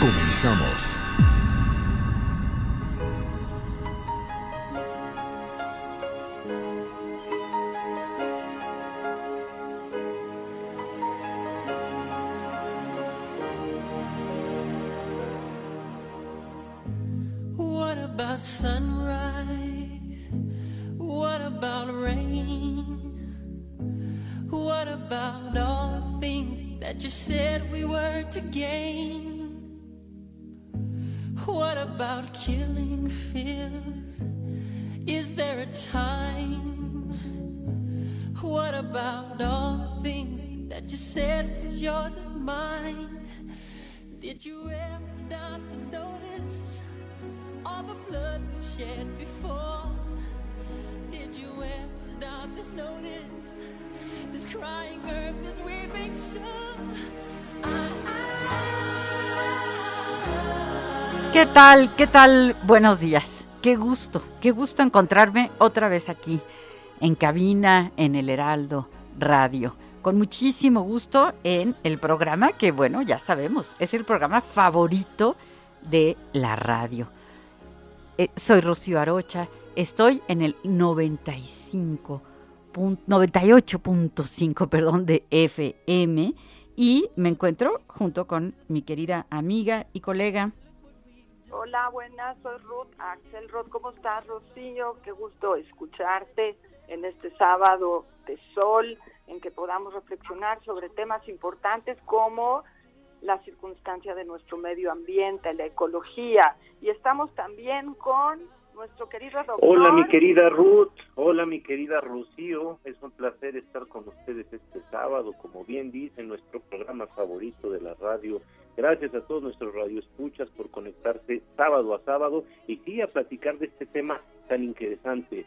Comenzamos. What about sunrise? What about rain? What about all the things that you said we were to gain? What about killing fears? Is there a time? What about all the things that you said was yours and mine? Did you ever stop to notice all the blood we shed before? Did you ever stop to notice this crying earth, this weeping shore? ¿Qué tal? ¿Qué tal? Buenos días. Qué gusto, qué gusto encontrarme otra vez aquí, en cabina, en el Heraldo Radio. Con muchísimo gusto en el programa que, bueno, ya sabemos, es el programa favorito de la radio. Eh, soy Rocío Arocha, estoy en el 95, pun- 98.5, perdón, de FM y me encuentro junto con mi querida amiga y colega Hola, buenas, soy Ruth Axelrod. ¿Cómo estás, Rocío? Qué gusto escucharte en este sábado de sol, en que podamos reflexionar sobre temas importantes como la circunstancia de nuestro medio ambiente, la ecología. Y estamos también con nuestro querido doctor. Hola mi querida Ruth, hola mi querida Rocío, es un placer estar con ustedes este sábado, como bien dice, nuestro programa favorito de la radio. Gracias a todos nuestros radioescuchas por conectarse sábado a sábado y sí a platicar de este tema tan interesante.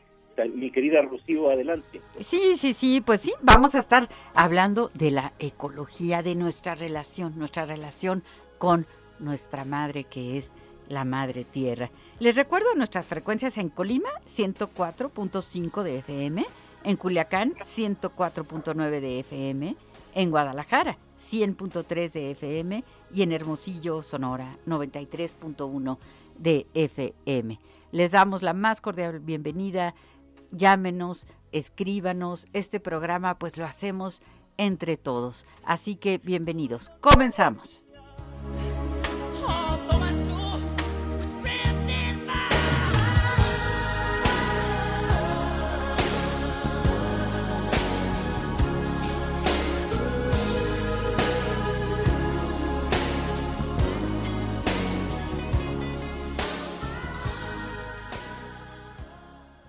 Mi querida Rocío, adelante. Sí, sí, sí, pues sí, vamos a estar hablando de la ecología, de nuestra relación, nuestra relación con nuestra madre que es la madre tierra. Les recuerdo nuestras frecuencias en Colima, 104.5 de FM, en Culiacán, 104.9 de FM, en Guadalajara, 100.3 de FM y en Hermosillo, Sonora, 93.1 de FM. Les damos la más cordial bienvenida llámenos, escríbanos. Este programa pues lo hacemos entre todos. Así que bienvenidos. Comenzamos.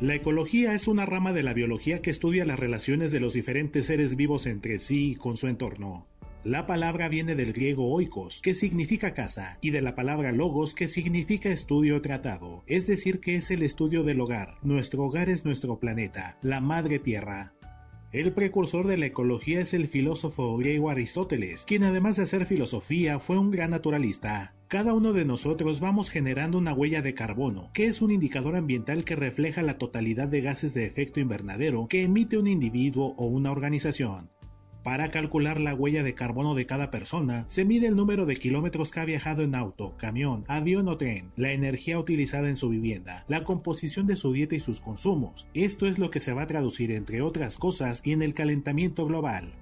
La ecología es una rama de la biología que estudia las relaciones de los diferentes seres vivos entre sí y con su entorno. La palabra viene del griego oikos, que significa casa, y de la palabra logos, que significa estudio tratado, es decir, que es el estudio del hogar. Nuestro hogar es nuestro planeta, la madre tierra. El precursor de la ecología es el filósofo griego Aristóteles, quien además de hacer filosofía fue un gran naturalista. Cada uno de nosotros vamos generando una huella de carbono, que es un indicador ambiental que refleja la totalidad de gases de efecto invernadero que emite un individuo o una organización. Para calcular la huella de carbono de cada persona, se mide el número de kilómetros que ha viajado en auto, camión, avión o tren, la energía utilizada en su vivienda, la composición de su dieta y sus consumos. Esto es lo que se va a traducir, entre otras cosas, en el calentamiento global.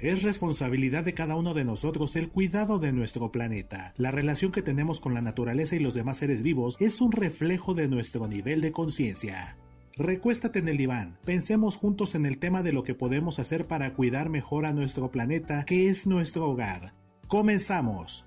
Es responsabilidad de cada uno de nosotros el cuidado de nuestro planeta. La relación que tenemos con la naturaleza y los demás seres vivos es un reflejo de nuestro nivel de conciencia. Recuéstate en el diván, pensemos juntos en el tema de lo que podemos hacer para cuidar mejor a nuestro planeta, que es nuestro hogar. Comenzamos.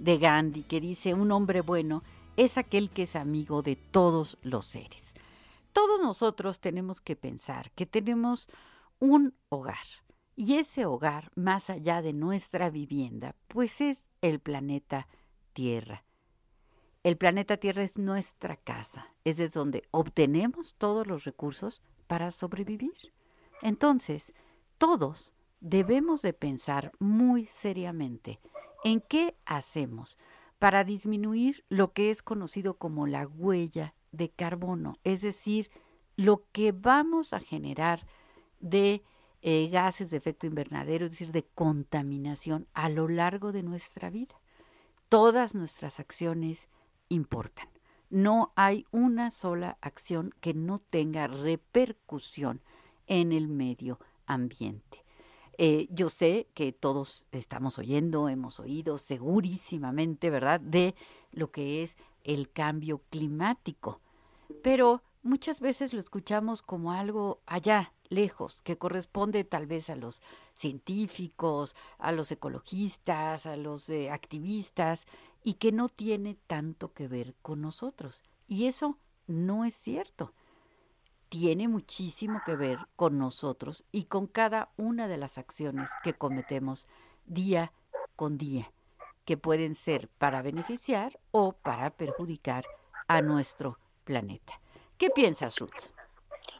de Gandhi que dice, un hombre bueno es aquel que es amigo de todos los seres. Todos nosotros tenemos que pensar que tenemos un hogar y ese hogar, más allá de nuestra vivienda, pues es el planeta Tierra. El planeta Tierra es nuestra casa, es de donde obtenemos todos los recursos para sobrevivir. Entonces, todos debemos de pensar muy seriamente en qué hacemos para disminuir lo que es conocido como la huella de carbono, es decir, lo que vamos a generar de eh, gases de efecto invernadero, es decir, de contaminación a lo largo de nuestra vida. Todas nuestras acciones importan. No hay una sola acción que no tenga repercusión en el medio ambiente. Eh, yo sé que todos estamos oyendo, hemos oído segurísimamente, ¿verdad?, de lo que es el cambio climático, pero muchas veces lo escuchamos como algo allá, lejos, que corresponde tal vez a los científicos, a los ecologistas, a los eh, activistas, y que no tiene tanto que ver con nosotros. Y eso no es cierto tiene muchísimo que ver con nosotros y con cada una de las acciones que cometemos día con día, que pueden ser para beneficiar o para perjudicar a nuestro planeta. ¿Qué piensas, Ruth?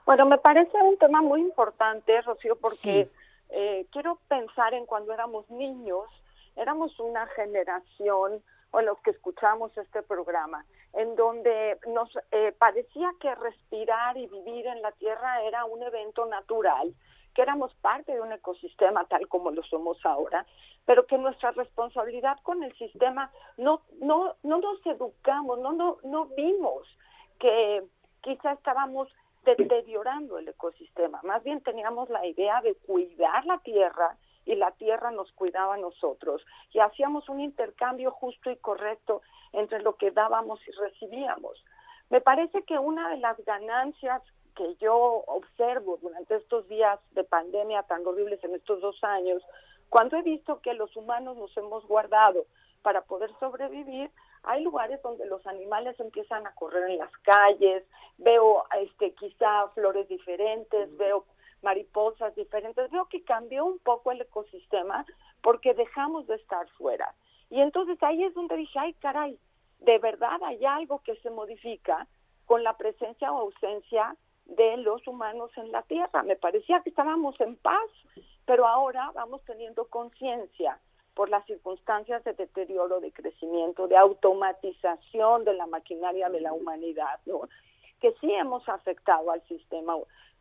Bueno, me parece un tema muy importante, Rocío, porque eh, quiero pensar en cuando éramos niños, éramos una generación, o los que escuchamos este programa, en donde nos eh, parecía que respirar y vivir en la Tierra era un evento natural, que éramos parte de un ecosistema tal como lo somos ahora, pero que nuestra responsabilidad con el sistema no no no nos educamos, no no no vimos que quizá estábamos deteriorando el ecosistema, más bien teníamos la idea de cuidar la tierra y la tierra nos cuidaba a nosotros y hacíamos un intercambio justo y correcto entre lo que dábamos y recibíamos. Me parece que una de las ganancias que yo observo durante estos días de pandemia tan horribles en estos dos años, cuando he visto que los humanos nos hemos guardado para poder sobrevivir, hay lugares donde los animales empiezan a correr en las calles, veo este quizá flores diferentes, veo mariposas diferentes, veo que cambió un poco el ecosistema porque dejamos de estar fuera. Y entonces ahí es donde dije, ay caray, de verdad hay algo que se modifica con la presencia o ausencia de los humanos en la Tierra. Me parecía que estábamos en paz, pero ahora vamos teniendo conciencia por las circunstancias de deterioro, de crecimiento, de automatización de la maquinaria de la humanidad, ¿no? que sí hemos afectado al sistema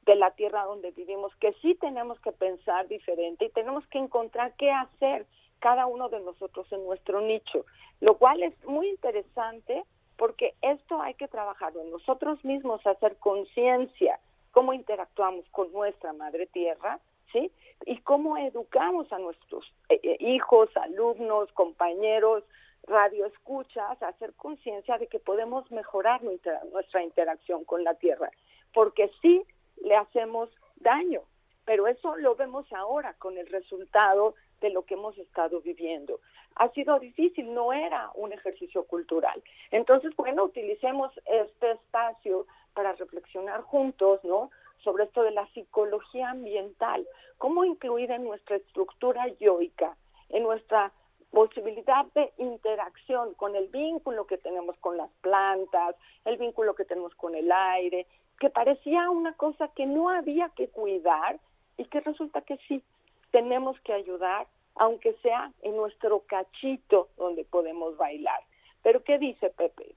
de la tierra donde vivimos, que sí tenemos que pensar diferente y tenemos que encontrar qué hacer cada uno de nosotros en nuestro nicho, lo cual es muy interesante porque esto hay que trabajarlo en nosotros mismos, hacer conciencia, cómo interactuamos con nuestra madre tierra, ¿sí? Y cómo educamos a nuestros eh, eh, hijos, alumnos, compañeros, radioescuchas, hacer conciencia de que podemos mejorar nuestra interacción con la Tierra, porque sí le hacemos daño, pero eso lo vemos ahora con el resultado de lo que hemos estado viviendo. Ha sido difícil, no era un ejercicio cultural. Entonces, bueno, utilicemos este espacio para reflexionar juntos, ¿no? Sobre esto de la psicología ambiental, cómo incluir en nuestra estructura yoica, en nuestra posibilidad de interacción con el vínculo que tenemos con las plantas, el vínculo que tenemos con el aire, que parecía una cosa que no había que cuidar y que resulta que sí, tenemos que ayudar, aunque sea en nuestro cachito donde podemos bailar. Pero ¿qué dice Pepe?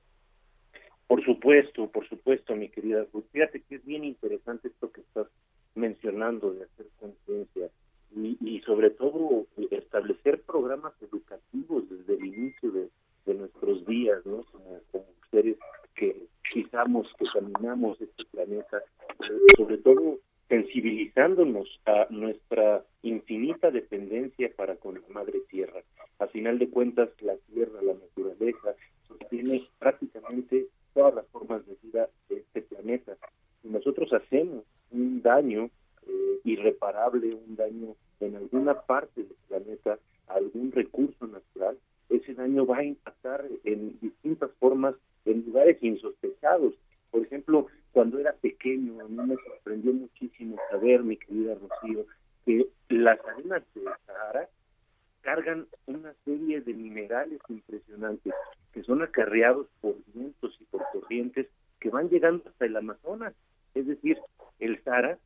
Por supuesto, por supuesto, mi querida. Fíjate que es bien interesante esto que estás mencionando de hacer conciencia y, sobre todo establecer programas educativos desde el inicio de, nuestros días, ¿no? Como, seres que pisamos, que caminamos este planeta, sobre todo sensibilizándonos a nuestra infinita dependencia para con la madre tierra. A final de cuentas, la tierra, la naturaleza, sostiene prácticamente todas las formas de vida de este planeta. Si nosotros hacemos un daño eh, irreparable, un daño en alguna parte del planeta, algún recurso natural, ese daño va a impactar en distintas formas en lugares insospechados. Por ejemplo, cuando era pequeño, a mí me sorprendió muchísimo saber, mi querida Rocío, que las arenas de Sahara cargan una serie de minerales impresionantes que son acarreados por vientos y por corrientes que van llegando hasta el Amazonas. Es decir, el Sahara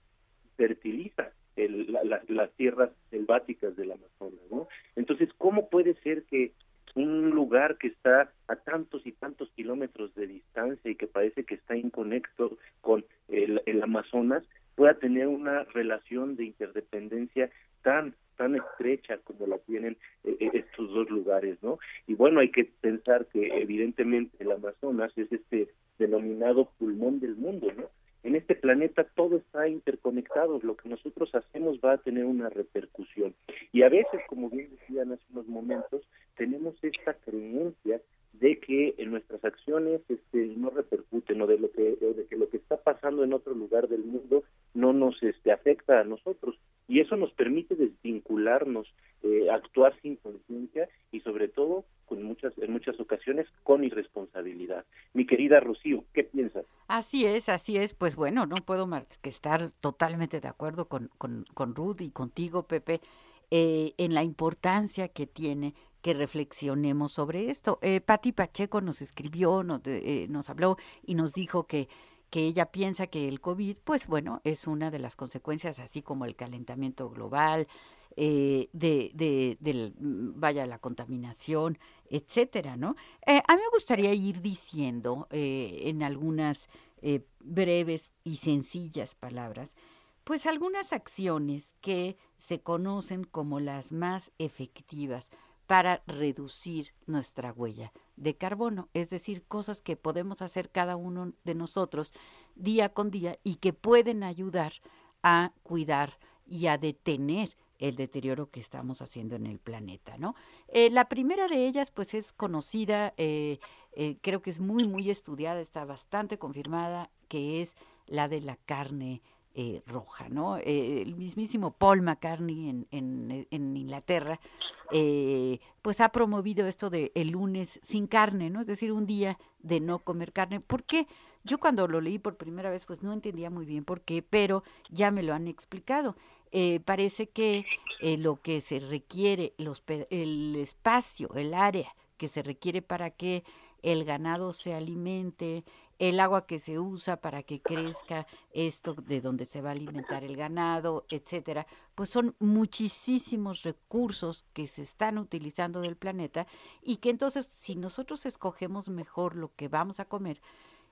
fertiliza las tierras selváticas del Amazonas, ¿no? Entonces, ¿cómo puede ser que un lugar que está a tantos y tantos kilómetros de distancia y que parece que está inconecto con el, Amazonas pueda tener una relación de interdependencia tan tan estrecha como la tienen eh, eh, estos dos lugares, ¿no? Y bueno, hay que pensar que evidentemente el Amazonas es este denominado pulmón del mundo, ¿no? En este planeta todo está interconectado, lo que nosotros hacemos va a tener una repercusión. Y a veces, como bien decían hace unos momentos, tenemos esta creencia de que en nuestras acciones este, no repercuten o de lo que de que lo que está pasando en otro lugar del mundo no nos este, afecta a nosotros y eso nos permite desvincularnos, eh, actuar sin conciencia y sobre todo con muchas en muchas ocasiones con irresponsabilidad. Mi querida Rocío, ¿qué piensas? Así es, así es. Pues bueno, no puedo más que estar totalmente de acuerdo con, con, con Ruth y contigo, Pepe, eh, en la importancia que tiene que reflexionemos sobre esto. Eh, Patti Pacheco nos escribió, nos, eh, nos habló y nos dijo que que ella piensa que el COVID, pues bueno, es una de las consecuencias, así como el calentamiento global, eh, de, de, mm, vaya, la contaminación, etcétera, ¿no? Eh, a mí me gustaría ir diciendo en algunas breves y sencillas palabras, pues algunas acciones que se conocen como las más efectivas para reducir nuestra huella de carbono, es decir, cosas que podemos hacer cada uno de nosotros día con día y que pueden ayudar a cuidar y a detener el deterioro que estamos haciendo en el planeta, ¿no? Eh, la primera de ellas, pues, es conocida, eh, eh, creo que es muy, muy estudiada, está bastante confirmada, que es la de la carne roja, ¿no? el mismísimo Paul McCartney en, en, en Inglaterra, pues ha promovido esto de el lunes sin carne, ¿no? Es decir, un día de no comer carne. ¿Por qué? Yo cuando lo leí por primera vez, pues no entendía muy bien por qué, pero ya me lo han explicado. Eh, parece que eh, lo que se requiere, el espacio, el área que se requiere para que el ganado se alimente, el agua que se usa para que crezca esto de donde se va a alimentar el ganado, etcétera, pues son muchísimos recursos que se están utilizando del planeta y que entonces si nosotros escogemos mejor lo que vamos a comer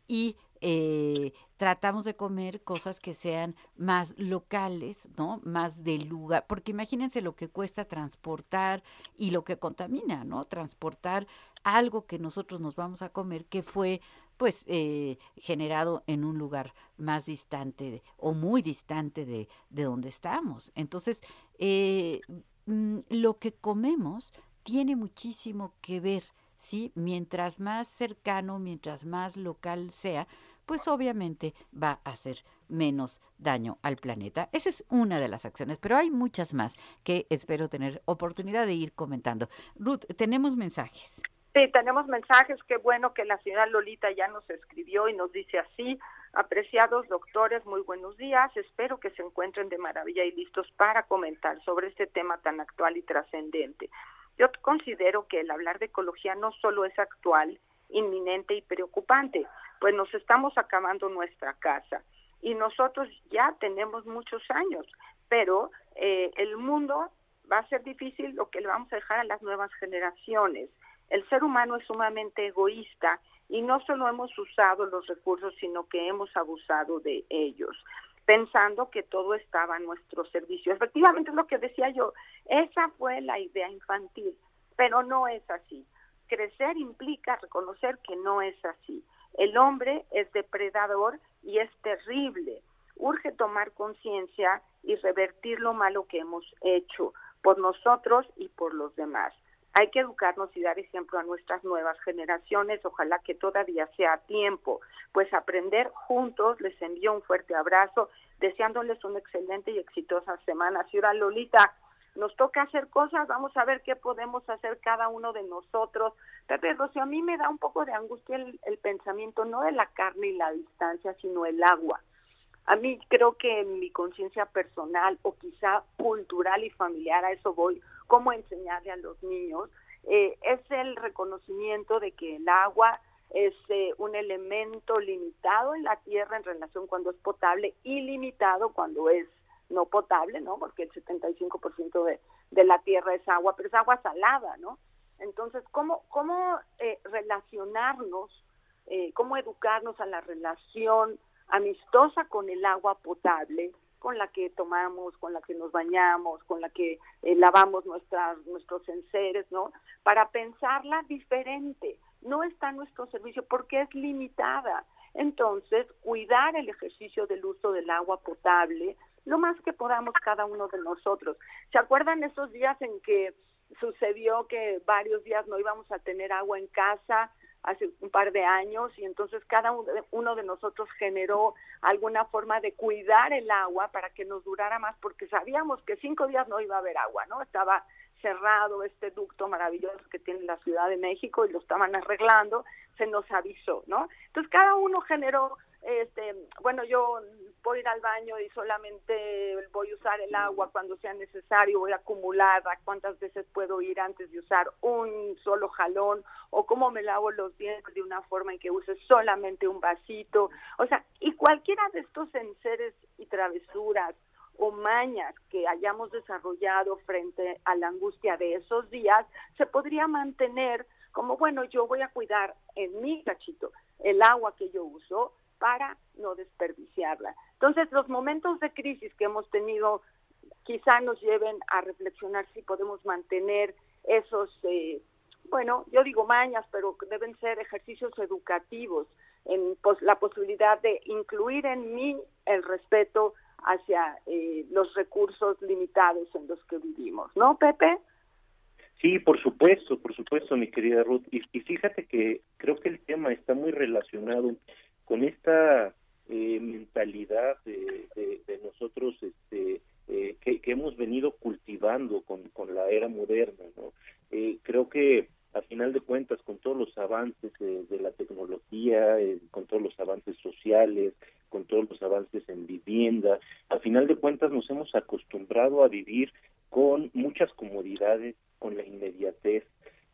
y eh, tratamos de comer cosas que sean más locales, ¿no? Más de lugar, porque imagínense lo que cuesta transportar y lo que contamina, ¿no? Transportar algo que nosotros nos vamos a comer que fue pues eh, generado en un lugar más distante o muy distante de, de donde estamos. Entonces, eh, mm, lo que comemos tiene muchísimo que ver, ¿sí? Mientras más cercano, mientras más local sea, pues obviamente va a hacer menos daño al planeta. Esa es una de las acciones, pero hay muchas más que espero tener oportunidad de ir comentando. Ruth, tenemos mensajes. Sí, tenemos mensajes. Qué bueno que la señora Lolita ya nos escribió y nos dice así. Apreciados doctores, muy buenos días. Espero que se encuentren de maravilla y listos para comentar sobre este tema tan actual y trascendente. Yo considero que el hablar de ecología no solo es actual, inminente y preocupante, pues nos estamos acabando nuestra casa y nosotros ya tenemos muchos años, pero eh, el mundo va a ser difícil lo que le vamos a dejar a las nuevas generaciones. El ser humano es sumamente egoísta y no solo hemos usado los recursos, sino que hemos abusado de ellos, pensando que todo estaba a nuestro servicio. Efectivamente es lo que decía yo, esa fue la idea infantil, pero no es así. Crecer implica reconocer que no es así. El hombre es depredador y es terrible. Urge tomar conciencia y revertir lo malo que hemos hecho por nosotros y por los demás. Hay que educarnos y dar ejemplo a nuestras nuevas generaciones. Ojalá que todavía sea tiempo. Pues aprender juntos. Les envío un fuerte abrazo, deseándoles una excelente y exitosa semana. Ciudad Lolita, nos toca hacer cosas, vamos a ver qué podemos hacer cada uno de nosotros. Pepe Rocío, a mí me da un poco de angustia el, el, pensamiento, no de la carne y la distancia, sino el agua. A mí creo que en mi conciencia personal o quizá cultural y familiar, a eso voy, cómo enseñarle a los niños, eh, es el reconocimiento de que el agua es eh, un elemento limitado en la tierra en relación cuando es potable y limitado cuando es no potable, ¿no? Porque el 75% de, de la tierra es agua, pero es agua salada, ¿no? Entonces, ¿cómo, cómo eh, relacionarnos, eh, cómo educarnos a la relación amistosa con el agua potable, con la que tomamos, con la que nos bañamos, con la que eh, lavamos nuestras, nuestros enseres, ¿no? Para pensarla diferente. No está a nuestro servicio porque es limitada. Entonces, cuidar el ejercicio del uso del agua potable, lo más que podamos cada uno de nosotros. ¿Se acuerdan esos días en que sucedió que varios días no íbamos a tener agua en casa hace un par de años y entonces cada uno de nosotros generó alguna forma de cuidar el agua para que nos durara más porque sabíamos que cinco días no iba a haber agua, ¿no? Estaba cerrado este ducto maravilloso que tiene la Ciudad de México y lo estaban arreglando, se nos avisó, ¿no? Entonces cada uno generó este, bueno, yo voy a ir al baño y solamente voy a usar el agua cuando sea necesario, voy a acumular cuántas veces puedo ir antes de usar un solo jalón o cómo me lavo los dientes de una forma en que use solamente un vasito, o sea, y cualquiera de estos enseres y travesuras o mañas que hayamos desarrollado frente a la angustia de esos días, se podría mantener como, bueno, yo voy a cuidar en mi cachito el agua que yo uso, para no desperdiciarla. Entonces, los momentos de crisis que hemos tenido quizá nos lleven a reflexionar si podemos mantener esos, eh, bueno, yo digo mañas, pero deben ser ejercicios educativos en la posibilidad de incluir en mí el respeto hacia eh, los recursos limitados en los que vivimos, ¿no, Pepe? Sí, por supuesto, por supuesto, mi querida Ruth. Y fíjate que creo que el tema está muy relacionado con esta eh, mentalidad de, nosotros este, eh, que, hemos venido cultivando con, la era moderna. ¿no? Eh, creo que a final de cuentas, con todos los avances de, la tecnología, con todos los avances sociales, con todos los avances en vivienda, a final de cuentas nos hemos acostumbrado a vivir con muchas comodidades, con la inmediatez,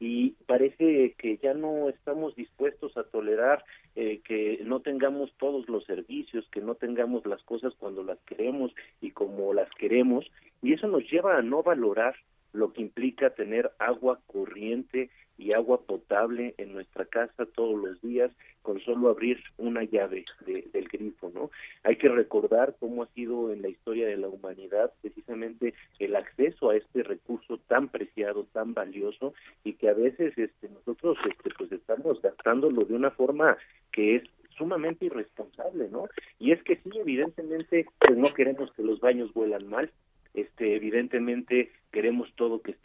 y parece que ya no estamos dispuestos a tolerar eh, que no tengamos todos los servicios, que no tengamos las cosas cuando las queremos y como las queremos, y eso nos lleva a no valorar lo que implica tener agua corriente y agua potable en nuestra casa todos los días con solo abrir una llave del grifo, ¿no? Hay que recordar cómo ha sido en la historia de la humanidad precisamente el acceso a este recurso tan preciado, tan valioso y que a veces este nosotros este pues estamos de adaptándolo de una forma que es sumamente irresponsable, ¿no? Y es que sí, evidentemente, pues no queremos que los baños vuelan mal, este, evidentemente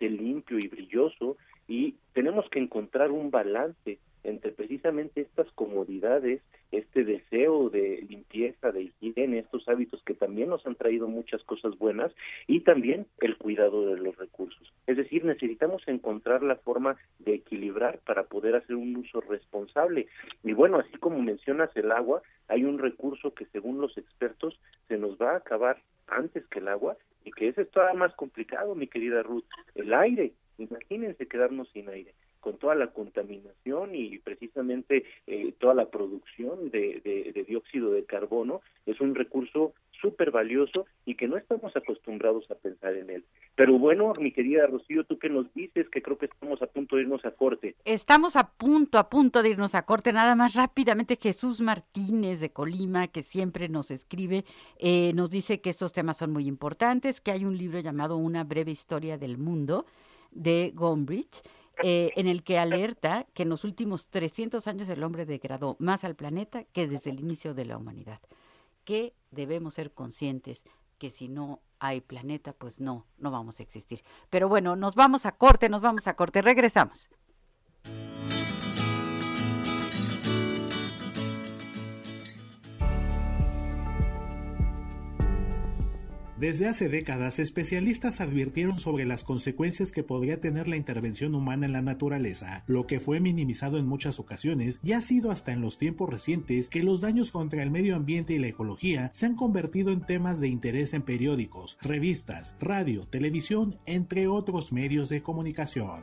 limpio y brilloso y tenemos que encontrar un balance entre precisamente estas comodidades, este deseo de limpieza, de higiene, estos hábitos que también nos han traído muchas cosas buenas y también el cuidado de los recursos. Es decir, necesitamos encontrar la forma de equilibrar para poder hacer un uso responsable. Y bueno, así como mencionas el agua, hay un recurso que según los expertos se nos va a acabar antes que el agua que ese es todavía más complicado, mi querida Ruth, el aire. Imagínense quedarnos sin aire con toda la contaminación y precisamente eh, toda la producción de, de, dióxido de carbono es un recurso súper valioso y que no estamos acostumbrados a pensar en él. Pero bueno, mi querida Rocío, tú que nos dices que creo que estamos a punto de irnos a corte. Estamos a punto, a punto de irnos a corte. Nada más rápidamente, Jesús Martínez de Colima, que siempre nos escribe, eh, nos dice que estos temas son muy importantes, que hay un libro llamado Una breve historia del mundo de Gombrich eh, en el que alerta que en los últimos 300 años el hombre degradó más al planeta que desde el inicio de la humanidad. Que debemos ser conscientes que si no hay planeta, pues no, no vamos a existir. Pero bueno, nos vamos a corte, nos vamos a corte, regresamos. Desde hace décadas, especialistas advirtieron sobre las consecuencias que podría tener la intervención humana en la naturaleza, lo que fue minimizado en muchas ocasiones y ha sido hasta en los tiempos recientes que los daños contra el medio ambiente y la ecología se han convertido en temas de interés en periódicos, revistas, radio, televisión, entre otros medios de comunicación.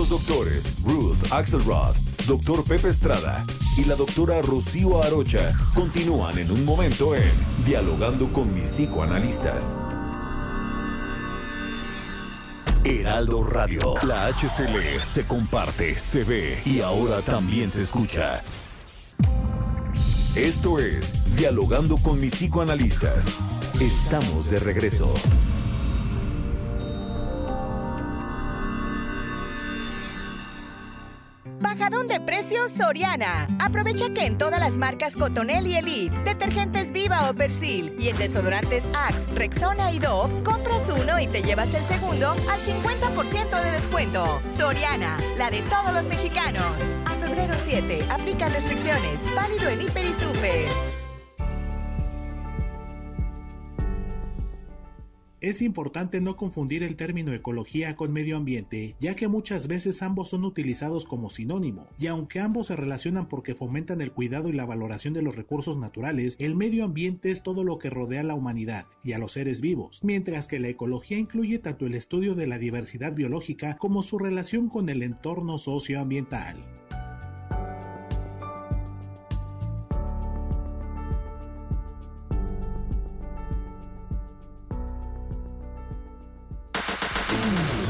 Los doctores Ruth Axelrod, doctor Pepe Estrada y la doctora Rocío Arocha continúan en un momento en Dialogando con mis psicoanalistas. Heraldo Radio, la HCL se comparte, se ve y ahora también se escucha. Esto es Dialogando con mis psicoanalistas. Estamos de regreso. Bajadón de precios Soriana. Aprovecha que en todas las marcas Cotonel y Elite, detergentes Viva o Persil y en desodorantes Axe, Rexona y Dove, compras uno y te llevas el segundo al 50% de descuento. Soriana, la de todos los mexicanos. A febrero 7, aplica restricciones. Válido en Hiper y Super. Es importante no confundir el término ecología con medio ambiente, ya que muchas veces ambos son utilizados como sinónimo, y aunque ambos se relacionan porque fomentan el cuidado y la valoración de los recursos naturales, el medio ambiente es todo lo que rodea a la humanidad y a los seres vivos, mientras que la ecología incluye tanto el estudio de la diversidad biológica como su relación con el entorno socioambiental.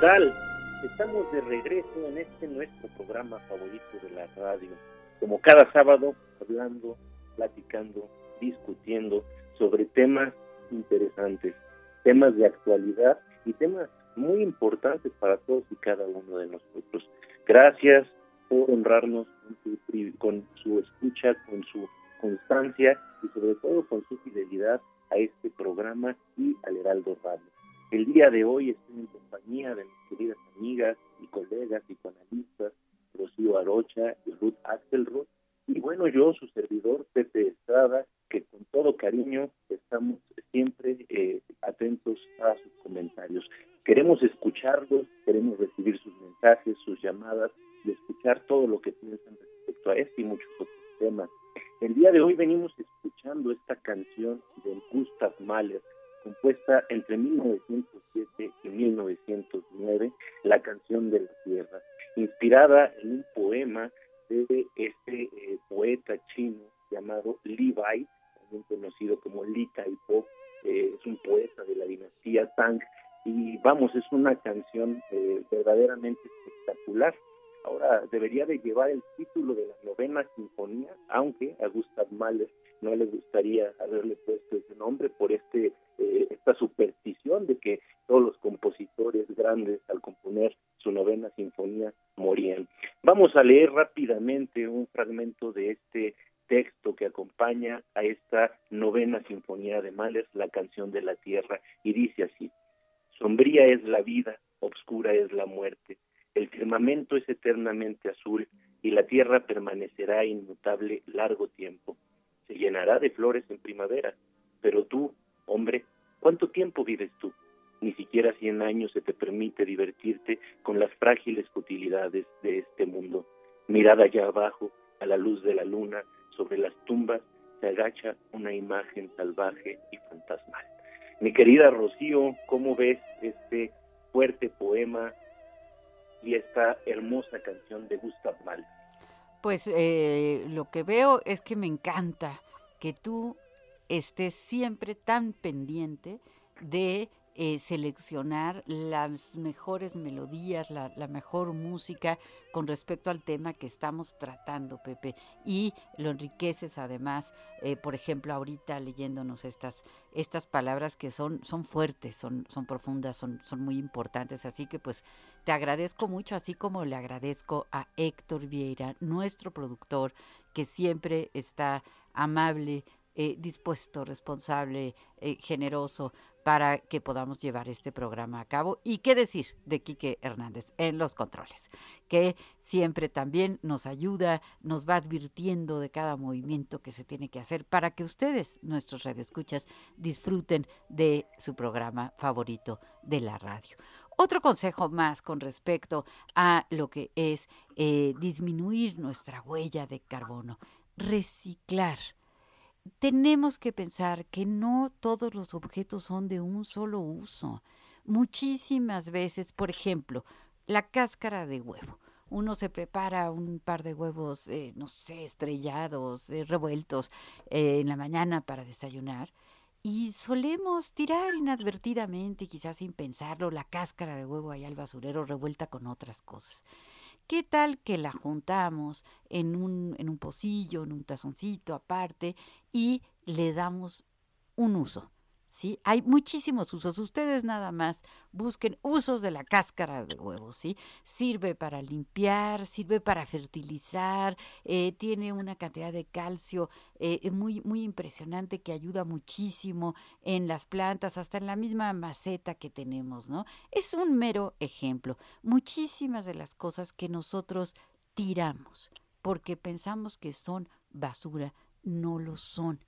Tal? Estamos de regreso en este nuestro programa favorito de la radio. Como cada sábado, hablando, platicando, discutiendo sobre temas interesantes, temas de actualidad y temas muy importantes para todos y cada uno de nosotros. Gracias por honrarnos con su, con su escucha, con su constancia y sobre todo con su fidelidad a este programa y al Heraldo Radio. El día de hoy estoy en compañía de mis queridas amigas y colegas psicoanalistas, Rocío Arocha y Ruth Axelrod, y bueno, yo, su servidor, Pepe Estrada, que con todo cariño estamos siempre eh, atentos a sus comentarios. Queremos escucharlos, queremos recibir sus mensajes, sus llamadas y escuchar todo lo que piensan respecto a este y muchos otros temas. El día de hoy venimos escuchando esta canción de Gustav Mahler, compuesta entre 1907 y 1909, La canción de la tierra, inspirada en un poema de este eh, poeta chino llamado Li Bai, también conocido como Li Taipo, eh, es un poeta de la dinastía Tang, y vamos, es una canción eh, verdaderamente espectacular. Ahora debería de llevar el título de la novena sinfonía, aunque a Gustav Mahler no le gustaría haberle puesto ese nombre por este eh, esta superstición de que todos los compositores grandes al componer su novena sinfonía morían. Vamos a leer rápidamente un fragmento de este texto que acompaña a esta novena sinfonía de Mahler, la canción de la tierra, y dice así: Sombría es la vida, obscura es la muerte. El firmamento es eternamente azul y la tierra permanecerá inmutable largo tiempo. Se llenará de flores en primavera, pero tú, hombre, ¿cuánto tiempo vives tú? Ni siquiera cien años se te permite divertirte con las frágiles futilidades de este mundo. Mirada allá abajo, a la luz de la luna, sobre las tumbas, se agacha una imagen salvaje y fantasmal. Mi querida Rocío, ¿cómo ves este fuerte poema y esta hermosa canción de Gustav Mahler. Pues eh, lo que veo es que me encanta que tú estés siempre tan pendiente de eh, seleccionar las mejores melodías, la, mejor música con respecto al tema que estamos tratando, Pepe. Y lo enriqueces además, eh, por ejemplo, ahorita leyéndonos estas, estas palabras que son, son fuertes, son, son profundas, son, son muy importantes. Así que pues te agradezco mucho, así como le agradezco a Héctor Vieira, nuestro productor, que siempre está amable, eh, dispuesto, responsable, generoso para que podamos llevar este programa a cabo. Y qué decir de Quique Hernández en los controles, que siempre también nos ayuda, nos va advirtiendo de cada movimiento que se tiene que hacer para que ustedes, nuestros radioescuchas, disfruten de su programa favorito de la radio. Otro consejo más con respecto a lo que es eh, disminuir nuestra huella de carbono, reciclar tenemos que pensar que no todos los objetos son de un solo uso. Muchísimas veces, por ejemplo, la cáscara de huevo. Uno se prepara un par de huevos, eh, no sé, estrellados, eh, revueltos eh, en la mañana para desayunar y solemos tirar inadvertidamente, quizás sin pensarlo, la cáscara de huevo ahí al basurero revuelta con otras cosas. ¿Qué tal que la juntamos en un, en un pocillo, en un tazoncito aparte y le damos un uso? ¿Sí? Hay muchísimos usos. Ustedes nada más busquen usos de la cáscara de huevo, ¿sí? Sirve para limpiar, sirve para fertilizar, eh, tiene una cantidad de calcio eh, muy, muy impresionante que ayuda muchísimo en las plantas, hasta en la misma maceta que tenemos, ¿no? Es un mero ejemplo. Muchísimas de las cosas que nosotros tiramos porque pensamos que son basura, no lo son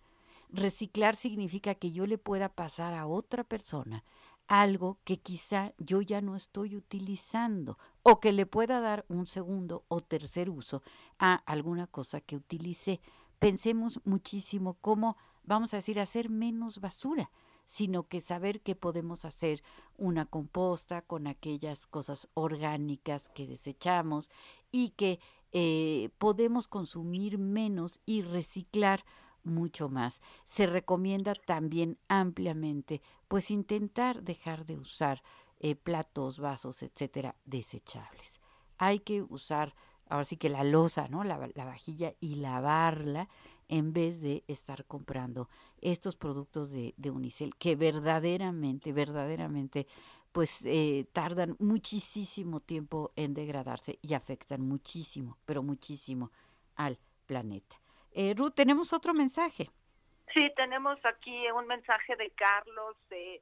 Reciclar significa que yo le pueda pasar a otra persona algo que quizá yo ya no estoy utilizando o que le pueda dar un segundo o tercer uso a alguna cosa que utilicé. Pensemos muchísimo cómo, vamos a decir, hacer menos basura, sino que saber que podemos hacer una composta con aquellas cosas orgánicas que desechamos y que eh, podemos consumir menos y reciclar mucho más. Se recomienda también ampliamente, pues intentar dejar de usar eh, platos, vasos, etcétera, desechables. Hay que usar, ahora sí que la losa, ¿no? La, la vajilla y lavarla en vez de estar comprando estos productos de, de Unicel que verdaderamente, verdaderamente pues eh, tardan muchísimo tiempo en degradarse y afectan muchísimo, pero muchísimo al planeta. Eh, Ruth, tenemos otro mensaje. Sí, tenemos aquí un mensaje de Carlos eh,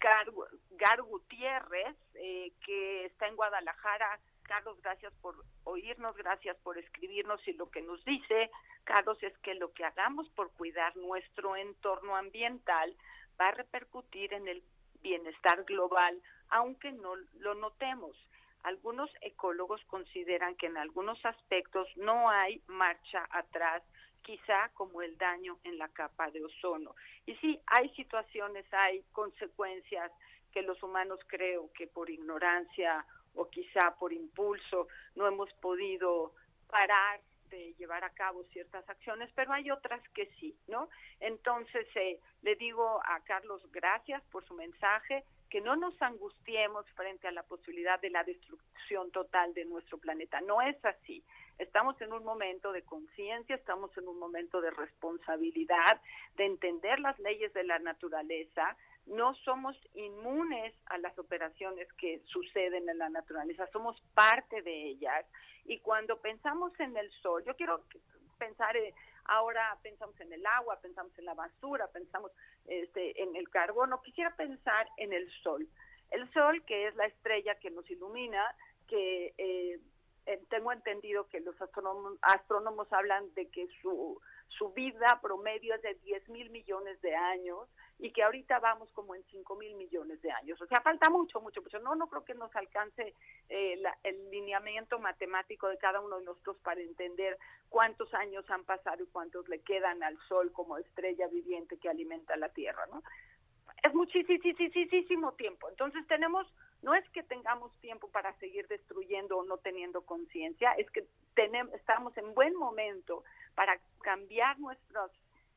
Gar, Gutiérrez, eh, que está en Guadalajara. Carlos, gracias por oírnos, gracias por escribirnos y lo que nos dice, Carlos, es que lo que hagamos por cuidar nuestro entorno ambiental va a repercutir en el bienestar global, aunque no lo notemos. Algunos ecólogos consideran que en algunos aspectos no hay marcha atrás, quizá como el daño en la capa de ozono. Y sí, hay situaciones, hay consecuencias que los humanos creo que por ignorancia o quizá por impulso no hemos podido parar de llevar a cabo ciertas acciones, pero hay otras que sí, ¿no? Entonces, eh, le digo a Carlos gracias por su mensaje, que no nos angustiemos frente a la posibilidad de la destrucción total de nuestro planeta. No es así. Estamos en un momento de conciencia, estamos en un momento de responsabilidad, de entender las leyes de la naturaleza, no somos inmunes a las operaciones que suceden en la naturaleza, somos parte de ellas. Y cuando pensamos en el sol, yo quiero pensar, eh, ahora pensamos en el agua, pensamos en la basura, pensamos este, en el carbono, quisiera pensar en el sol. El sol, que es la estrella que nos ilumina, que eh, tengo entendido que los astrónomos, astrónomos hablan de que su, su vida promedio es de 10 mil millones de años y que ahorita vamos como en 5 mil millones de años. O sea, falta mucho, mucho, mucho. No, no creo que nos alcance eh, el lineamiento matemático de cada uno de nosotros para entender cuántos años han pasado y cuántos le quedan al Sol como estrella viviente que alimenta la Tierra, ¿no? Es muchísimo tiempo. Entonces tenemos, no es que tengamos tiempo para seguir destruyendo o no teniendo conciencia, es que tenemos, estamos en buen momento para cambiar nuestros,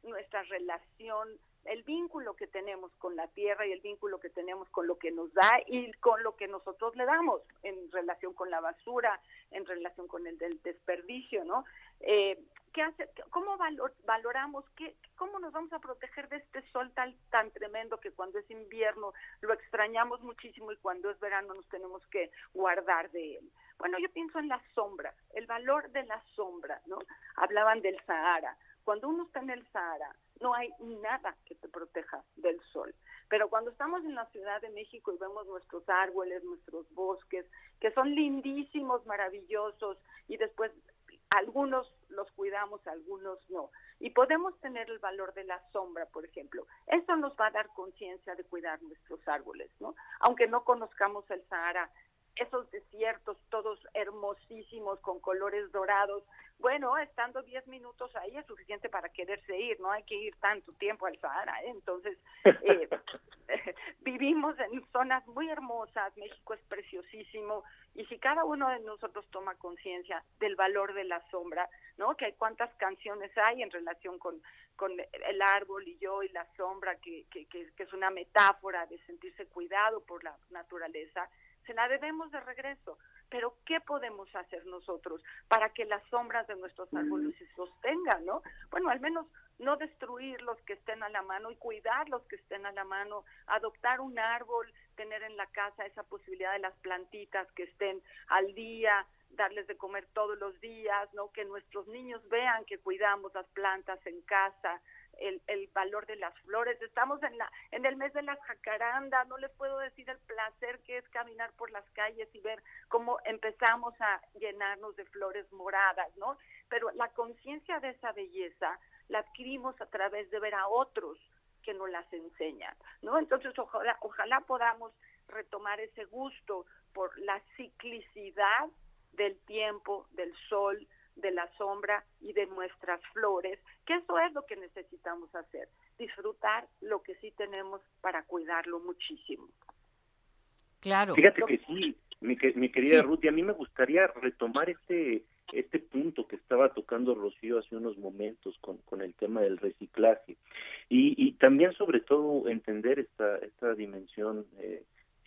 nuestra relación el vínculo que tenemos con la tierra y el vínculo que tenemos con lo que nos da y con lo que nosotros le damos en relación con la basura, en relación con el del desperdicio, ¿no? Eh, ¿qué hace, ¿Cómo valoramos, qué, cómo nos vamos a proteger de este sol tan, tan tremendo que cuando es invierno lo extrañamos muchísimo y cuando es verano nos tenemos que guardar de él? Bueno, yo pienso en la sombra, el valor de la sombra, ¿no? Hablaban del Sahara. Cuando uno está en el Sahara, no hay nada que te proteja del sol. Pero cuando estamos en la Ciudad de México y vemos nuestros árboles, nuestros bosques, que son lindísimos, maravillosos, y después algunos los cuidamos, algunos no. Y podemos tener el valor de la sombra, por ejemplo. Eso nos va a dar conciencia de cuidar nuestros árboles, ¿no? Aunque no conozcamos el Sahara, esos desiertos todos hermosísimos con colores dorados, bueno, estando 10 minutos ahí es suficiente para quererse ir, no hay que ir tanto tiempo al Sahara. ¿eh? Entonces, eh, vivimos en zonas muy hermosas, México es preciosísimo, y si cada uno de nosotros toma conciencia del valor de la sombra, ¿no? Que hay cuántas canciones hay en relación con, con el árbol y yo y la sombra, que, que, que es una metáfora de sentirse cuidado por la naturaleza, se la debemos de regreso. Pero ¿qué podemos hacer nosotros para que las sombras de nuestros árboles se sostengan, no? Bueno, al menos no destruir los que estén a la mano y cuidar los que estén a la mano, adoptar un árbol, tener en la casa esa posibilidad de las plantitas que estén al día, darles de comer todos los días, ¿no? Que nuestros niños vean que cuidamos las plantas en casa, el, el valor de las flores. Estamos en la en el mes de las jacarandas, no les puedo decir el placer que es caminar por las calles y ver cómo empezamos a llenarnos de flores moradas, ¿no? Pero la conciencia de esa belleza la adquirimos a través de ver a otros que nos las enseñan, ¿no? Entonces, ojalá, ojalá podamos retomar ese gusto por la ciclicidad del tiempo, del sol, de la sombra y de nuestras flores, que eso es lo que necesitamos hacer, disfrutar lo que sí tenemos para cuidarlo muchísimo. Claro. Fíjate que sí, mi, mi querida Ruth, y a mí me gustaría retomar este este punto que estaba tocando Rocío hace unos momentos con, con el tema del reciclaje y, y también sobre todo entender esta esta dimensión eh,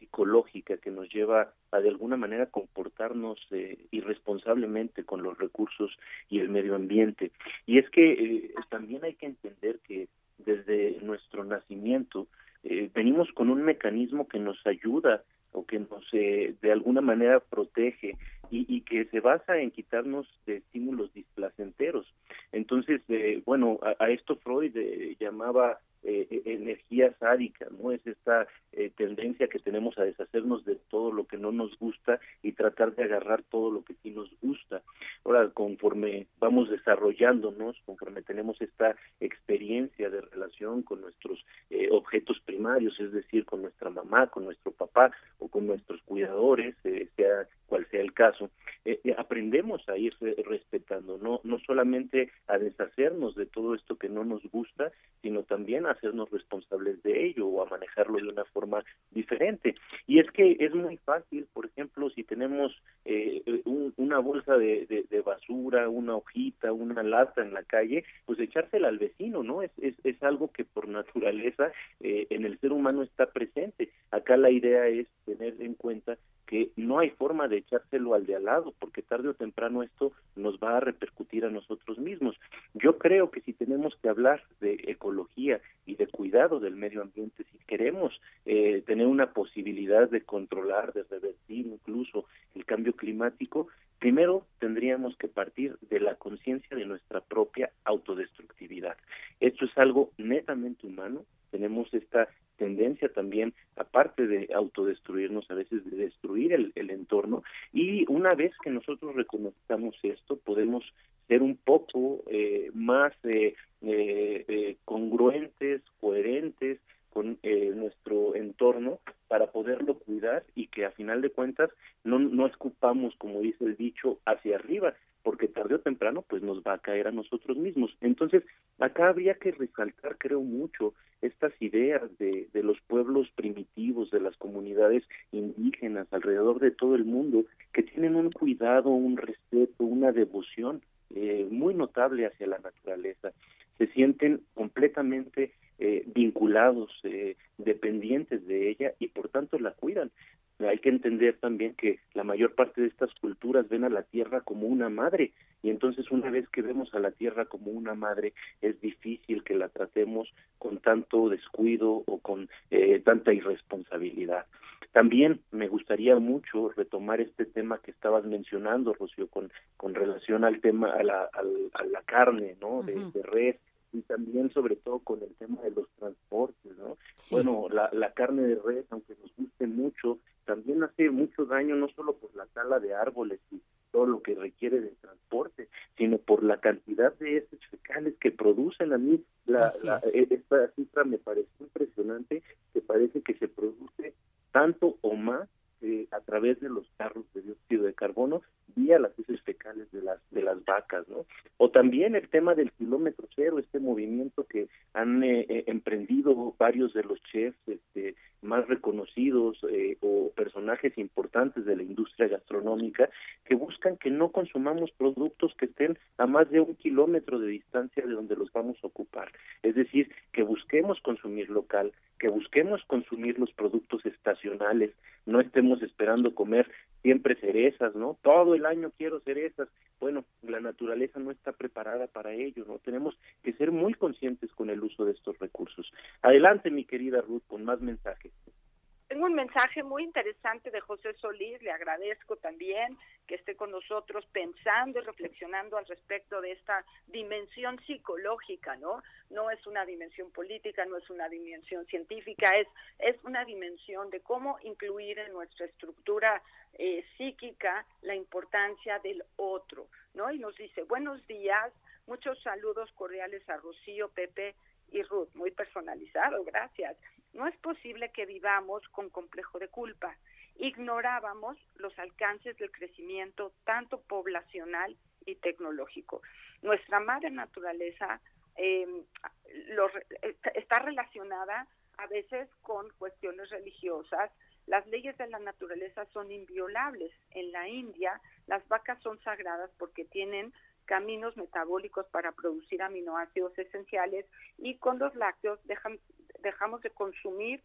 psicológica que nos lleva a de alguna manera comportarnos eh, irresponsablemente con los recursos y el medio ambiente. Y es que eh, también hay que entender que desde nuestro nacimiento eh, venimos con un mecanismo que nos ayuda o que nos de alguna manera protege y, que se basa en quitarnos de estímulos displacenteros. Entonces, bueno, a, esto Freud llamaba eh, e, energía sádica, ¿no? Es esta eh, tendencia que tenemos a deshacernos de todo lo que no nos gusta y tratar de agarrar todo lo que sí nos gusta. Ahora, conforme vamos desarrollándonos, conforme tenemos esta experiencia de relación con nuestros eh, objetos primarios, es decir, con nuestra mamá, con nuestro papá o con nuestros cuidadores, eh, sea cual sea el caso, eh, aprendemos a ir respetando, no, no solamente a deshacernos de todo esto que no nos gusta, sino también a hacernos responsables de ello o a manejarlo de una forma diferente. Y es que es muy fácil, por ejemplo, si tenemos eh, una bolsa de, basura, una hojita, una lata en la calle, pues echársela al vecino, ¿no? Es, es, es algo que por naturaleza eh, en el ser humano está presente. Acá la idea es tener en cuenta que no hay forma de echárselo al de al lado, porque tarde o temprano esto nos va a repercutir a nosotros mismos. Yo creo que si tenemos que hablar de ecología y de cuidado del medio ambiente, si queremos eh, tener una posibilidad de controlar, de revertir incluso el cambio climático, primero tendríamos que partir de la conciencia de nuestra propia autodestructividad. Esto es algo netamente humano, tenemos esta tendencia también, aparte de autodestruirnos, a veces de destruir el, entorno. Y una vez que nosotros reconozcamos esto, podemos ser un poco eh, más eh, eh, congruentes, coherentes con nuestro entorno para poderlo cuidar y que a final de cuentas no, no escupamos, como dice el dicho, hacia arriba, porque tarde o temprano pues nos va a caer a nosotros mismos. Entonces, acá habría que resaltar, creo mucho, estas ideas de, de los pueblos primitivos, de las comunidades indígenas alrededor de todo el mundo, que tienen un cuidado, un respeto, una devoción eh, muy notable hacia la naturaleza. Se sienten completamente eh, vinculados, eh, dependientes de ella y por tanto la cuidan hay que entender también que la mayor parte de estas culturas ven a la tierra como una madre y entonces una vez que vemos a la tierra como una madre es difícil que la tratemos con tanto descuido o con eh, tanta irresponsabilidad. También me gustaría mucho retomar este tema que estabas mencionando, Rocío, con, con relación al tema, a la, a la carne, ¿no? De, de res y también sobre todo con el tema de los transportes, ¿no? Bueno, la, la carne de res, aunque nos guste mucho, también hace mucho daño no solo por la tala de árboles y todo lo que requiere de transporte, sino por la cantidad de heces fecales que producen. A mí la, e, esta cifra me parece impresionante, que parece que se produce tanto o más eh, a través de los carros de dióxido de carbono vía las heces fecales de las de las vacas, ¿no? O también el tema del kilómetro cero, este movimiento que han eh, eh, emprendido varios de los chefs este, más reconocidos o personajes importantes de la industria gastronómica que buscan que no consumamos productos que estén a más de un kilómetro de distancia de donde los vamos a ocupar. Es decir, que busquemos consumir local, que busquemos consumir los productos estacionales, no estemos esperando comer siempre cerezas, ¿no? Todo el año quiero cerezas. No está preparada para ello, ¿no? Tenemos que ser muy conscientes con el uso de estos recursos. Adelante, mi querida Ruth, con más mensajes. Tengo un mensaje muy interesante de José Solís, le agradezco también que esté con nosotros pensando y reflexionando al respecto de esta dimensión psicológica, ¿no? No es una dimensión política, no es una dimensión científica, es, es una dimensión de cómo incluir en nuestra estructura eh, psíquica la importancia del otro, ¿no? Y nos dice, buenos días, muchos saludos cordiales a Rocío, Pepe y Ruth, muy personalizado, gracias. No es posible que vivamos con complejo de culpa. Ignorábamos los alcances del crecimiento tanto poblacional y tecnológico. Nuestra madre naturaleza em, está relacionada a veces con cuestiones religiosas. Las leyes de la naturaleza son inviolables. En la India, las vacas son sagradas porque tienen caminos metabólicos para producir aminoácidos esenciales y con los lácteos dejan, dejamos de consumir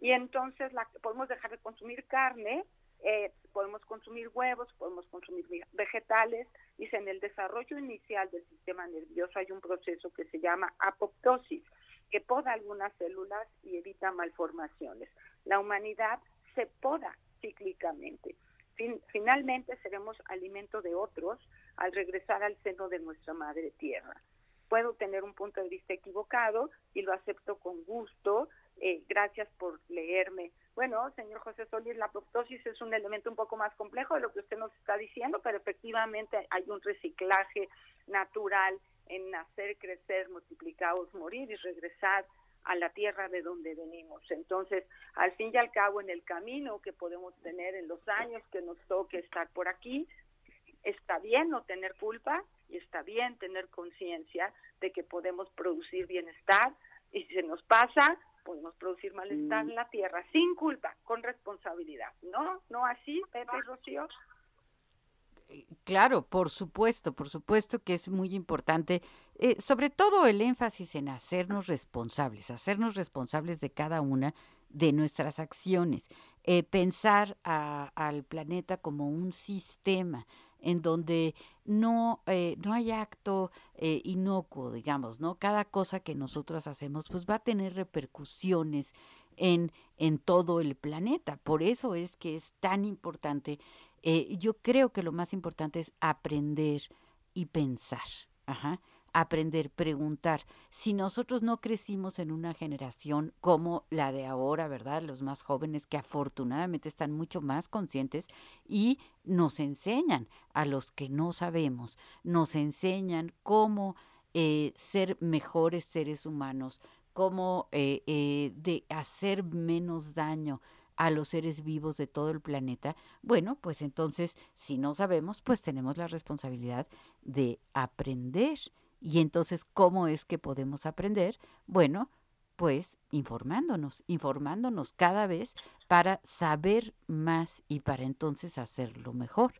y entonces la, podemos dejar de consumir carne, eh, podemos consumir huevos, podemos consumir vegetales. Dice, en el desarrollo inicial del sistema nervioso hay un proceso que se llama apoptosis, que poda algunas células y evita malformaciones. La humanidad se poda cíclicamente. finalmente seremos alimento de otros al regresar al seno de nuestra madre tierra. Puedo tener un punto de vista equivocado y lo acepto con gusto. Eh, gracias por leerme. Bueno, señor José Solís, la apoptosis es un elemento un poco más complejo de lo que usted nos está diciendo, pero efectivamente hay un reciclaje natural en nacer, crecer, multiplicados, morir y regresar a la tierra de donde venimos. Entonces, al fin y al cabo, en el camino que podemos tener en los años que nos toque estar por aquí, está bien no tener culpa y está bien tener conciencia de que podemos producir bienestar y si se nos pasa, podemos producir malestar mm. en la tierra sin culpa, con responsabilidad. ¿No? ¿No así, Pepe Rocío? Claro, por supuesto, por supuesto que es muy importante, eh, sobre todo el énfasis en hacernos responsables, hacernos responsables de cada una de nuestras acciones, eh, pensar al planeta como un sistema en donde no, eh, no hay acto inocuo, digamos, ¿no? Cada cosa que nosotros hacemos pues va a tener repercusiones en, en todo el planeta. Por eso es que es tan importante eh, yo creo que lo más importante es aprender y pensar. Ajá. Aprender, preguntar. Si nosotros no crecimos en una generación como la de ahora, ¿verdad? Los más jóvenes que afortunadamente están mucho más conscientes y nos enseñan a los que no sabemos, nos enseñan cómo eh, ser mejores seres humanos, cómo eh, de hacer menos daño, a los seres vivos de todo el planeta, bueno, pues entonces, si no sabemos, pues tenemos la responsabilidad de aprender. Y entonces, ¿cómo es que podemos aprender? Bueno, pues informándonos, informándonos cada vez para saber más y para entonces hacerlo mejor.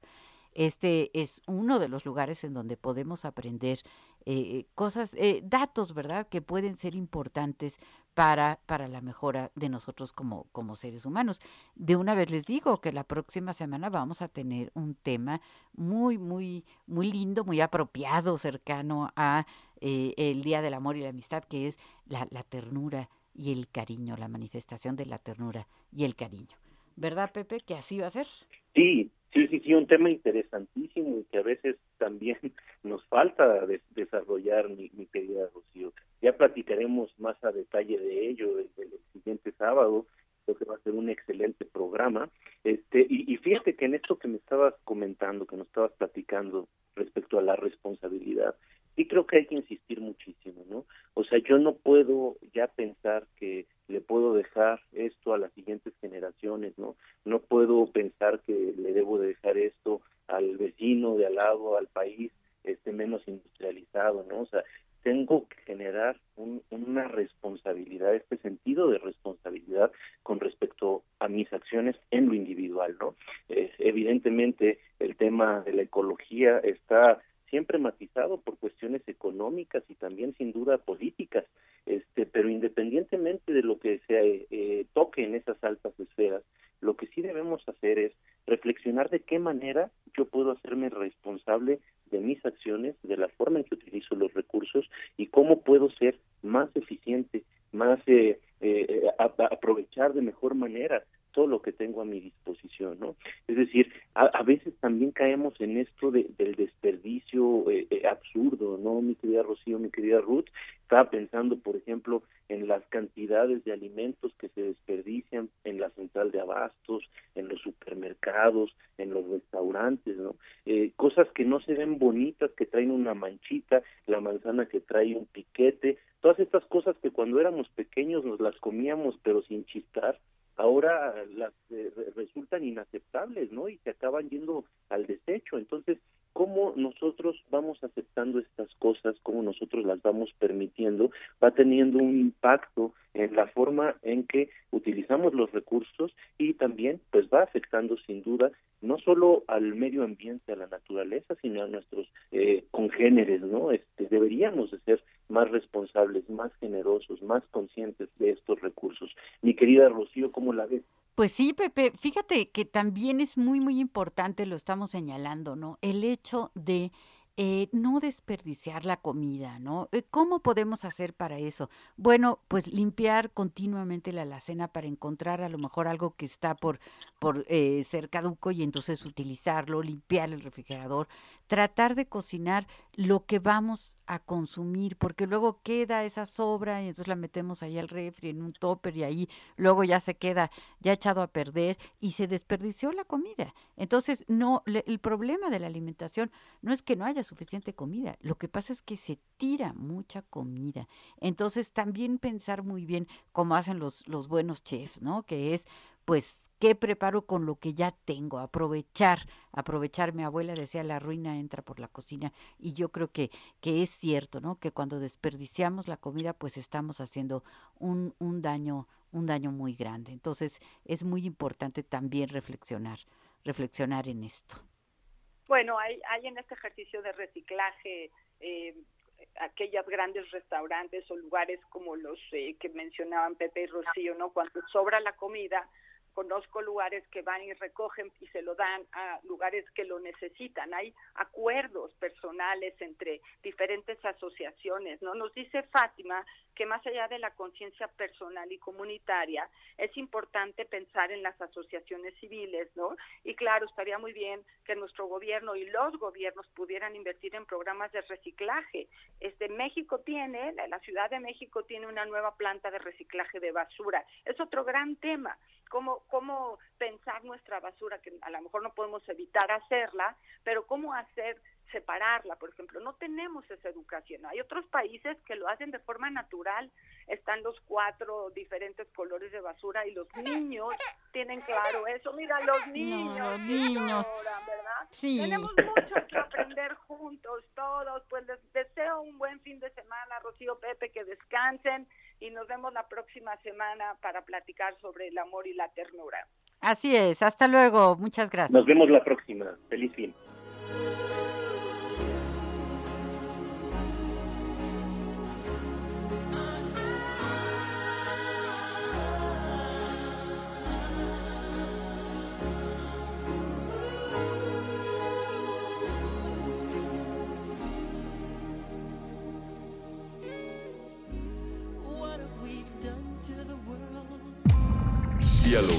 Este es uno de los lugares en donde podemos aprender eh, cosas, eh, datos, ¿verdad?, que pueden ser importantes para, para la mejora de nosotros como, como seres humanos. De una vez les digo que la próxima semana vamos a tener un tema muy, muy, muy lindo, muy apropiado, cercano a eh, el Día del Amor y la Amistad, que es la, la ternura y el cariño, la manifestación de la ternura y el cariño. ¿Verdad, Pepe, que así va a ser? Sí, Sí, sí, sí, un tema interesantísimo y que a veces también nos falta desarrollar, mi, querida Rocío. Ya platicaremos más a detalle de ello el, siguiente sábado. Creo que va a ser un excelente programa. Este y fíjate que en esto que me estabas comentando, que nos estabas platicando respecto a la responsabilidad, sí creo que hay que insistir muchísimo, ¿no? O sea, yo no puedo ya pensar que le puedo dejar esto a las siguientes generaciones, ¿no? No puedo pensar que le debo dejar esto al vecino de al lado, al país este menos industrializado, ¿no? O sea, tengo que generar una responsabilidad, este sentido de responsabilidad con respecto a mis acciones en lo individual, ¿no? evidentemente el tema de la ecología está siempre matizado por cuestiones económicas y también sin duda políticas, este, pero independientemente de lo que se eh, toque en esas altas esferas, lo que sí debemos hacer es reflexionar de qué manera yo puedo hacerme responsable de mis acciones, de la forma en que utilizo los recursos y cómo puedo ser más eficiente, más eh, eh, aprovechar de mejor manera todo lo que tengo a mi disposición, ¿no? Es decir, a, veces también caemos en esto de, del desperdicio eh, eh, absurdo, ¿no? Mi querida Rocío, mi querida Ruth, estaba pensando, por ejemplo, en las cantidades de alimentos que se desperdician en la central de abastos, en los supermercados, en los restaurantes, ¿no? Eh, cosas que no se ven bonitas, que traen una manchita, la manzana que trae un piquete, todas estas cosas que cuando éramos pequeños nos las comíamos pero sin chistar, ahora las inaceptables, ¿no? Y se acaban yendo al desecho. Entonces, cómo nosotros vamos aceptando estas cosas, cómo nosotros las vamos permitiendo, va teniendo un impacto en la forma en que utilizamos los recursos y también pues va afectando sin duda no solo al medio ambiente, a la naturaleza, sino a nuestros eh, congéneres, ¿no? Este, deberíamos de ser más responsables, más generosos, más conscientes de estos recursos. Mi querida Rocío, ¿cómo la ves? Pues sí, Pepe, fíjate que también es muy, muy importante, lo estamos señalando, ¿no? El hecho de eh, no desperdiciar la comida, ¿no? Eh, ¿Cómo podemos hacer para eso? Bueno, pues limpiar continuamente la alacena para encontrar a lo mejor algo que está por, por eh, ser caduco y entonces utilizarlo, limpiar el refrigerador, tratar de cocinar lo que vamos a consumir, porque luego queda esa sobra y entonces la metemos ahí al refri en un topper y ahí luego ya se queda ya echado a perder y se desperdició la comida. Entonces, no, el problema de la alimentación no es que no haya suficiente comida. Lo que pasa es que se tira mucha comida. Entonces también pensar muy bien cómo hacen los, los buenos chefs, ¿no? Que es pues, ¿qué preparo con lo que ya tengo? Aprovechar, aprovechar. Mi abuela decía, la ruina entra por la cocina. Y yo creo que, que es cierto, ¿no? Que cuando desperdiciamos la comida, pues estamos haciendo un, un daño, un daño muy grande. Entonces, es muy importante también reflexionar, reflexionar en esto. Bueno, hay, hay en este ejercicio de reciclaje eh, aquellas grandes restaurantes o lugares como los eh, que mencionaban Pepe y Rocío, ¿no? Cuando sobra la comida, conozco lugares que van y recogen y se lo dan a lugares que lo necesitan. Hay acuerdos personales entre diferentes asociaciones, ¿no? Nos dice Fátima que más allá de la conciencia personal y comunitaria, es importante pensar en las asociaciones civiles, ¿no? Y claro, estaría muy bien que nuestro gobierno y los gobiernos pudieran invertir en programas de reciclaje. Este México tiene, la Ciudad de México tiene una nueva planta de reciclaje de basura. Es otro gran tema cómo, cómo pensar nuestra basura, que a lo mejor no podemos evitar hacerla, pero cómo hacer separarla, por ejemplo, no tenemos esa educación. Hay otros países que lo hacen de forma natural, están los cuatro diferentes colores de basura y los niños tienen claro eso. Mira, los niños, niños. ¿verdad? Sí. Tenemos mucho que aprender juntos, todos. Pues les deseo un buen fin de semana, Rocío Pepe, que descansen y nos vemos la próxima semana para platicar sobre el amor y la ternura. Así es, hasta luego, muchas gracias. Nos vemos la próxima, feliz fin.